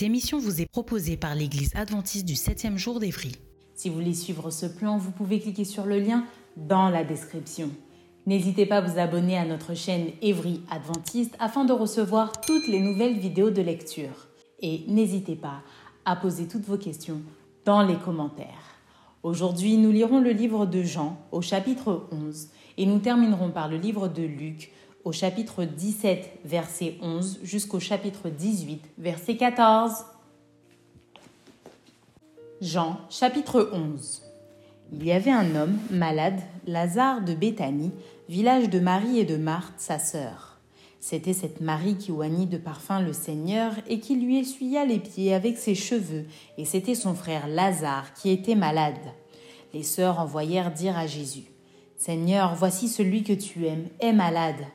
Cette émission vous est proposée par l'Église adventiste du 7e jour d'Évry. Si vous voulez suivre ce plan, vous pouvez cliquer sur le lien dans la description. N'hésitez pas à vous abonner à notre chaîne Évry Adventiste afin de recevoir toutes les nouvelles vidéos de lecture. Et n'hésitez pas à poser toutes vos questions dans les commentaires. Aujourd'hui, nous lirons le livre de Jean au chapitre 11 et nous terminerons par le livre de Luc au chapitre 17, verset 11, jusqu'au chapitre 18, verset 14. Jean, chapitre 11. Il y avait un homme malade, Lazare de Béthanie, village de Marie et de Marthe, sa sœur. C'était cette Marie qui oignit de parfum le Seigneur et qui lui essuya les pieds avec ses cheveux, et c'était son frère Lazare qui était malade. Les sœurs envoyèrent dire à Jésus Seigneur, voici celui que tu aimes est malade.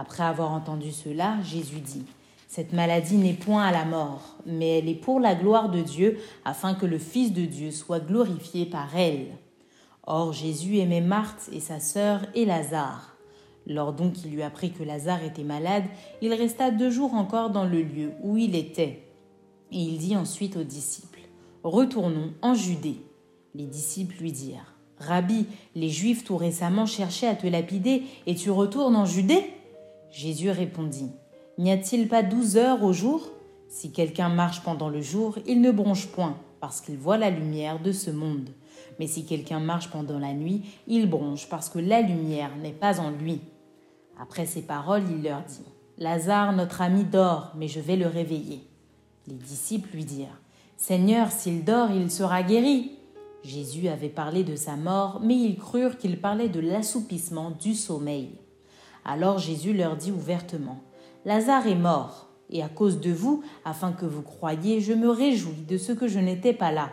Après avoir entendu cela, Jésus dit, Cette maladie n'est point à la mort, mais elle est pour la gloire de Dieu, afin que le Fils de Dieu soit glorifié par elle. Or Jésus aimait Marthe et sa sœur et Lazare. Lors donc il lui apprit que Lazare était malade, il resta deux jours encore dans le lieu où il était. Et il dit ensuite aux disciples, Retournons en Judée. Les disciples lui dirent, Rabbi, les Juifs tout récemment cherchaient à te lapider, et tu retournes en Judée? Jésus répondit, N'y a-t-il pas douze heures au jour? Si quelqu'un marche pendant le jour, il ne bronche point, parce qu'il voit la lumière de ce monde. Mais si quelqu'un marche pendant la nuit, il bronche, parce que la lumière n'est pas en lui. Après ces paroles, il leur dit, Lazare, notre ami, dort, mais je vais le réveiller. Les disciples lui dirent, Seigneur, s'il dort, il sera guéri. Jésus avait parlé de sa mort, mais ils crurent qu'il parlait de l'assoupissement du sommeil. Alors Jésus leur dit ouvertement, Lazare est mort, et à cause de vous, afin que vous croyiez, je me réjouis de ce que je n'étais pas là.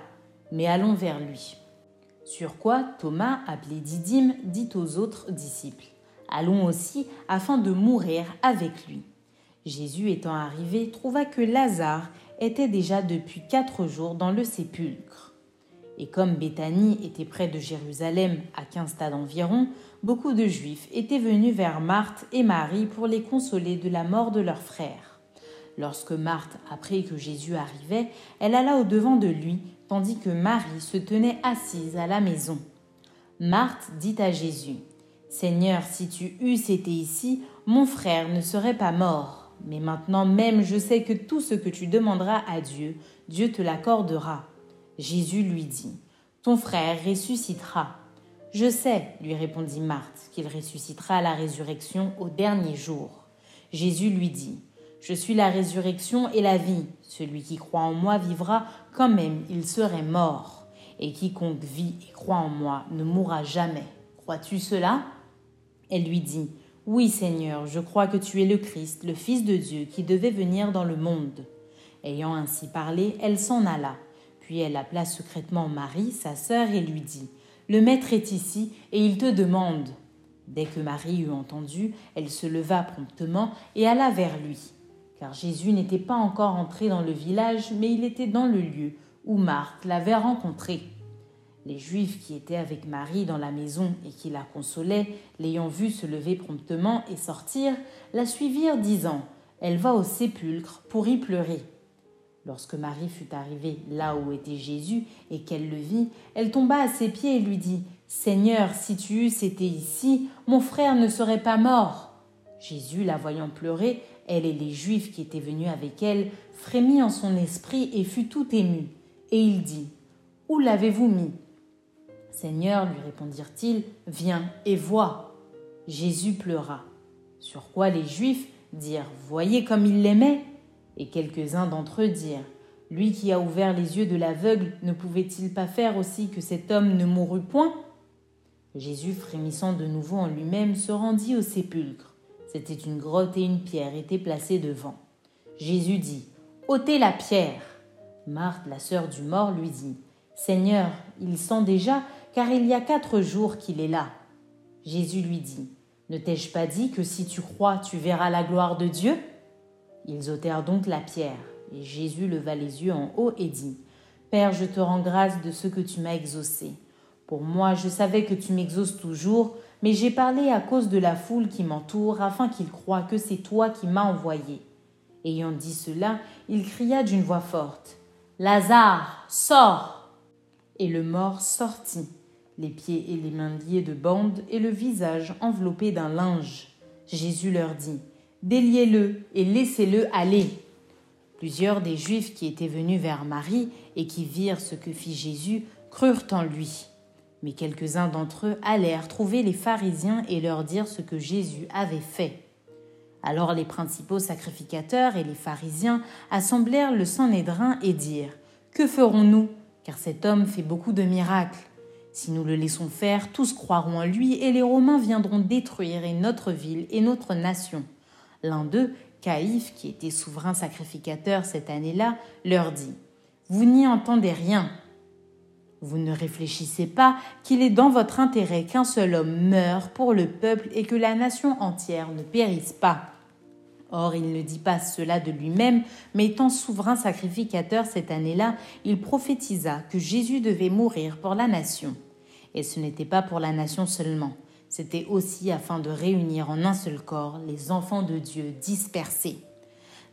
Mais allons vers lui. Sur quoi Thomas, appelé Didyme, dit aux autres disciples, Allons aussi, afin de mourir avec lui. Jésus étant arrivé, trouva que Lazare était déjà depuis quatre jours dans le sépulcre. Et comme Béthanie était près de Jérusalem, à quinze stades environ, beaucoup de Juifs étaient venus vers Marthe et Marie pour les consoler de la mort de leur frère. Lorsque Marthe apprit que Jésus arrivait, elle alla au-devant de lui, tandis que Marie se tenait assise à la maison. Marthe dit à Jésus, Seigneur, si tu eusses été ici, mon frère ne serait pas mort. Mais maintenant même je sais que tout ce que tu demanderas à Dieu, Dieu te l'accordera. Jésus lui dit, Ton frère ressuscitera. Je sais, lui répondit Marthe, qu'il ressuscitera à la résurrection au dernier jour. Jésus lui dit, Je suis la résurrection et la vie. Celui qui croit en moi vivra quand même il serait mort. Et quiconque vit et croit en moi ne mourra jamais. Crois-tu cela? Elle lui dit, Oui Seigneur, je crois que tu es le Christ, le Fils de Dieu, qui devait venir dans le monde. Ayant ainsi parlé, elle s'en alla. Puis elle appela secrètement Marie, sa sœur, et lui dit, le maître est ici et il te demande. Dès que Marie eut entendu, elle se leva promptement et alla vers lui. Car Jésus n'était pas encore entré dans le village, mais il était dans le lieu où Marthe l'avait rencontré. Les Juifs qui étaient avec Marie dans la maison et qui la consolaient, l'ayant vue se lever promptement et sortir, la suivirent disant Elle va au sépulcre pour y pleurer. Lorsque Marie fut arrivée là où était Jésus et qu'elle le vit, elle tomba à ses pieds et lui dit Seigneur, si tu eusses été ici, mon frère ne serait pas mort. Jésus, la voyant pleurer, elle et les Juifs qui étaient venus avec elle, frémit en son esprit et fut tout ému. Et il dit Où l'avez-vous mis? Seigneur, lui répondirent-ils, viens et vois. Jésus pleura. Sur quoi les Juifs dirent Voyez comme il l'aimait Et quelques-uns d'entre eux dirent Lui qui a ouvert les yeux de l'aveugle, ne pouvait-il pas faire aussi que cet homme ne mourût point? Jésus, frémissant de nouveau en lui-même, se rendit au sépulcre. C'était une grotte et une pierre étaient placées devant. Jésus dit ôtez la pierre. Marthe, la sœur du mort, lui dit Seigneur, il sent déjà, car il y a quatre jours qu'il est là. Jésus lui dit Ne t'ai-je pas dit que si tu crois, tu verras la gloire de Dieu? Ils ôtèrent donc la pierre, et Jésus leva les yeux en haut et dit Père, je te rends grâce de ce que tu m'as exaucé. Pour moi, je savais que tu m'exauces toujours, mais j'ai parlé à cause de la foule qui m'entoure, afin qu'ils croient que c'est toi qui m'as envoyé. Ayant dit cela, il cria d'une voix forte Lazare, sors Et le mort sortit, les pieds et les mains liés de bandes et le visage enveloppé d'un linge. Jésus leur dit Déliez-le et laissez-le aller. Plusieurs des Juifs qui étaient venus vers Marie et qui virent ce que fit Jésus crurent en lui. Mais quelques-uns d'entre eux allèrent trouver les pharisiens et leur dire ce que Jésus avait fait. Alors les principaux sacrificateurs et les pharisiens assemblèrent le Sanhédrin et dirent Que ferons-nous? Car cet homme fait beaucoup de miracles. Si nous le laissons faire, tous croiront en lui et les Romains viendront détruire notre ville et notre nation. L'un d'eux, Caïphe, qui était souverain sacrificateur cette année-là, leur dit Vous n'y entendez rien. Vous ne réfléchissez pas qu'il est dans votre intérêt qu'un seul homme meure pour le peuple et que la nation entière ne périsse pas. Or, il ne dit pas cela de lui-même, mais étant souverain sacrificateur cette année-là, il prophétisa que Jésus devait mourir pour la nation. Et ce n'était pas pour la nation seulement, c'était aussi afin de réunir en un seul corps les enfants de Dieu dispersés.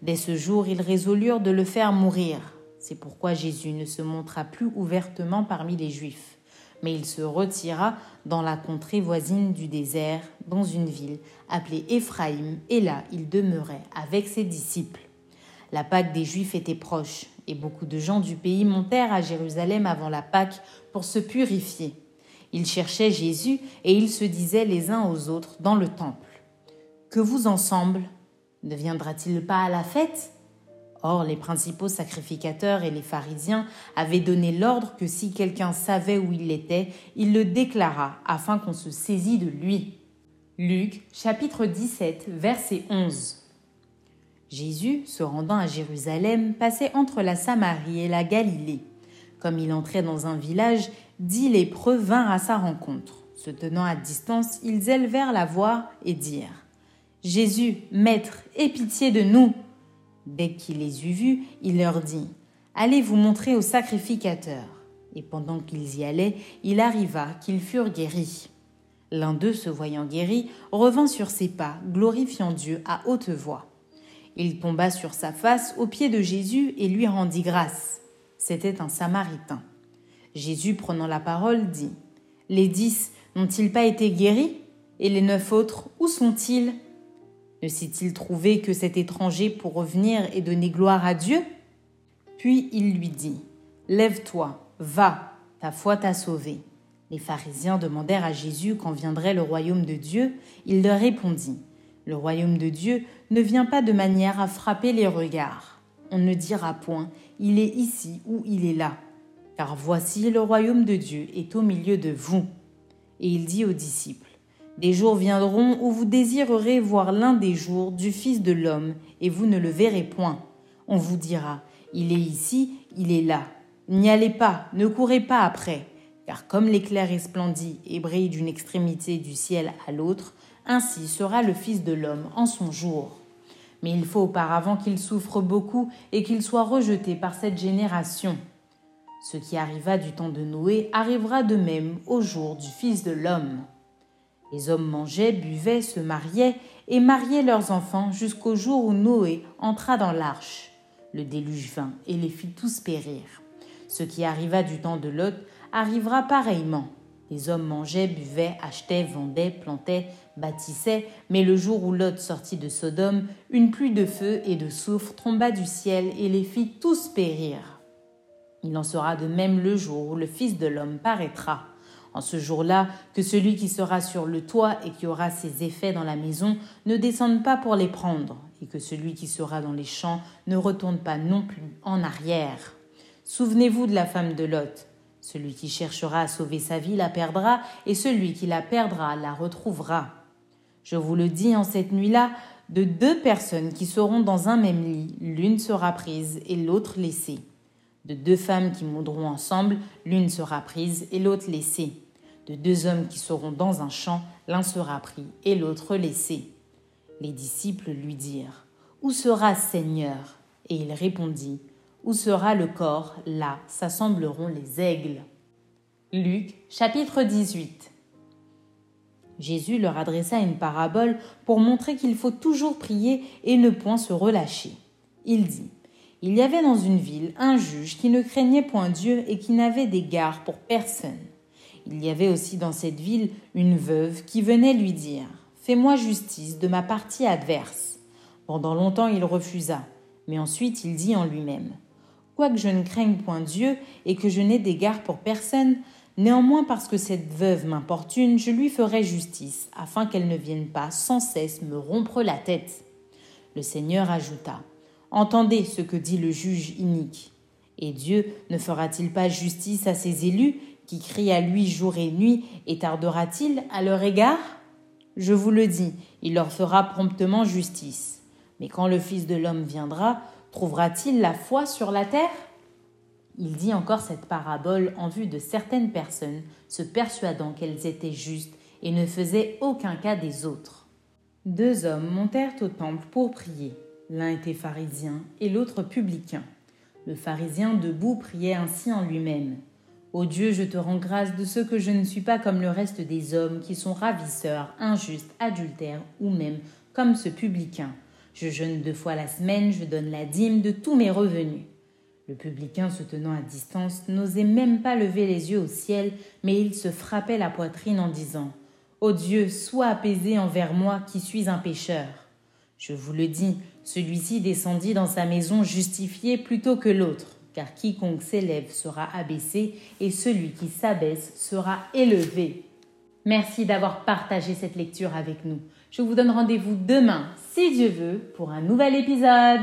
Dès ce jour, ils résolurent de le faire mourir. C'est pourquoi Jésus ne se montra plus ouvertement parmi les Juifs mais il se retira dans la contrée voisine du désert, dans une ville appelée Éphraïm, et là il demeurait avec ses disciples. La Pâque des Juifs était proche, et beaucoup de gens du pays montèrent à Jérusalem avant la Pâque pour se purifier. Ils cherchaient Jésus, et ils se disaient les uns aux autres dans le temple. Que vous ensemble Ne viendra-t-il pas à la fête? Or, les principaux sacrificateurs et les pharisiens avaient donné l'ordre que si quelqu'un savait où il était, il le déclara afin qu'on se saisît de lui. Luc chapitre 17 verset 11 Jésus, se rendant à Jérusalem, passait entre la Samarie et la Galilée. Comme il entrait dans un village, dix lépreux vinrent à sa rencontre. Se tenant à distance, ils élevèrent la voix et dirent Jésus, Maître, aie pitié de nous. Dès qu'il les eut vus, il leur dit Allez vous montrer au sacrificateur. Et pendant qu'ils y allaient, il arriva qu'ils furent guéris. L'un d'eux, se voyant guéri, revint sur ses pas, glorifiant Dieu à haute voix. Il tomba sur sa face aux pieds de Jésus et lui rendit grâce. C'était un Samaritain. Jésus, prenant la parole, dit Les dix n'ont-ils pas été guéris? Et les neuf autres, où sont-ils? Ne s'est-il trouvé que cet étranger pour revenir et donner gloire à Dieu? Puis il lui dit Lève-toi, va, ta foi t'a sauvé. Les pharisiens demandèrent à Jésus quand viendrait le royaume de Dieu. Il leur répondit Le royaume de Dieu ne vient pas de manière à frapper les regards. On ne dira point Il est ici ou il est là. Car voici le royaume de Dieu est au milieu de vous. Et il dit aux disciples des jours viendront où vous désirerez voir l'un des jours du Fils de l'homme, et vous ne le verrez point. On vous dira, il est ici, il est là. N'y allez pas, ne courez pas après, car comme l'éclair resplendit et brille d'une extrémité du ciel à l'autre, ainsi sera le Fils de l'homme en son jour. Mais il faut auparavant qu'il souffre beaucoup et qu'il soit rejeté par cette génération. Ce qui arriva du temps de Noé arrivera de même au jour du Fils de l'homme. Les hommes mangeaient, buvaient, se mariaient et mariaient leurs enfants jusqu'au jour où Noé entra dans l'arche. Le déluge vint et les fit tous périr. Ce qui arriva du temps de Lot arrivera pareillement. Les hommes mangeaient, buvaient, achetaient, vendaient, plantaient, bâtissaient, mais le jour où Lot sortit de Sodome, une pluie de feu et de soufre tomba du ciel et les fit tous périr. Il en sera de même le jour où le Fils de l'homme paraîtra. En ce jour-là, que celui qui sera sur le toit et qui aura ses effets dans la maison ne descende pas pour les prendre, et que celui qui sera dans les champs ne retourne pas non plus en arrière. Souvenez-vous de la femme de Lot. Celui qui cherchera à sauver sa vie la perdra, et celui qui la perdra la retrouvera. Je vous le dis en cette nuit-là, de deux personnes qui seront dans un même lit, l'une sera prise et l'autre laissée. De deux femmes qui moudront ensemble, l'une sera prise et l'autre laissée de deux hommes qui seront dans un champ, l'un sera pris et l'autre laissé. Les disciples lui dirent Où sera Seigneur? Et il répondit Où sera le corps? Là s'assembleront les aigles. Luc chapitre 18 Jésus leur adressa une parabole pour montrer qu'il faut toujours prier et ne point se relâcher. Il dit Il y avait dans une ville un juge qui ne craignait point Dieu et qui n'avait d'égard pour personne. Il y avait aussi dans cette ville une veuve qui venait lui dire Fais-moi justice de ma partie adverse. Pendant longtemps il refusa, mais ensuite il dit en lui-même Quoique je ne craigne point Dieu et que je n'ai d'égard pour personne, néanmoins parce que cette veuve m'importune, je lui ferai justice, afin qu'elle ne vienne pas sans cesse me rompre la tête. Le Seigneur ajouta Entendez ce que dit le juge inique. Et Dieu ne fera-t-il pas justice à ses élus qui crie à lui jour et nuit, et tardera-t-il à leur égard? Je vous le dis, il leur fera promptement justice. Mais quand le Fils de l'homme viendra, trouvera-t-il la foi sur la terre? Il dit encore cette parabole en vue de certaines personnes, se persuadant qu'elles étaient justes et ne faisaient aucun cas des autres. Deux hommes montèrent au temple pour prier. L'un était pharisien et l'autre publicain. Le pharisien debout priait ainsi en lui-même. Ô Dieu, je te rends grâce de ce que je ne suis pas comme le reste des hommes qui sont ravisseurs, injustes, adultères ou même comme ce publicain. Je jeûne deux fois la semaine, je donne la dîme de tous mes revenus. Le publicain, se tenant à distance, n'osait même pas lever les yeux au ciel, mais il se frappait la poitrine en disant Ô Dieu, sois apaisé envers moi qui suis un pécheur. Je vous le dis, celui-ci descendit dans sa maison justifié plutôt que l'autre car quiconque s'élève sera abaissé et celui qui s'abaisse sera élevé. Merci d'avoir partagé cette lecture avec nous. Je vous donne rendez-vous demain, si Dieu veut, pour un nouvel épisode.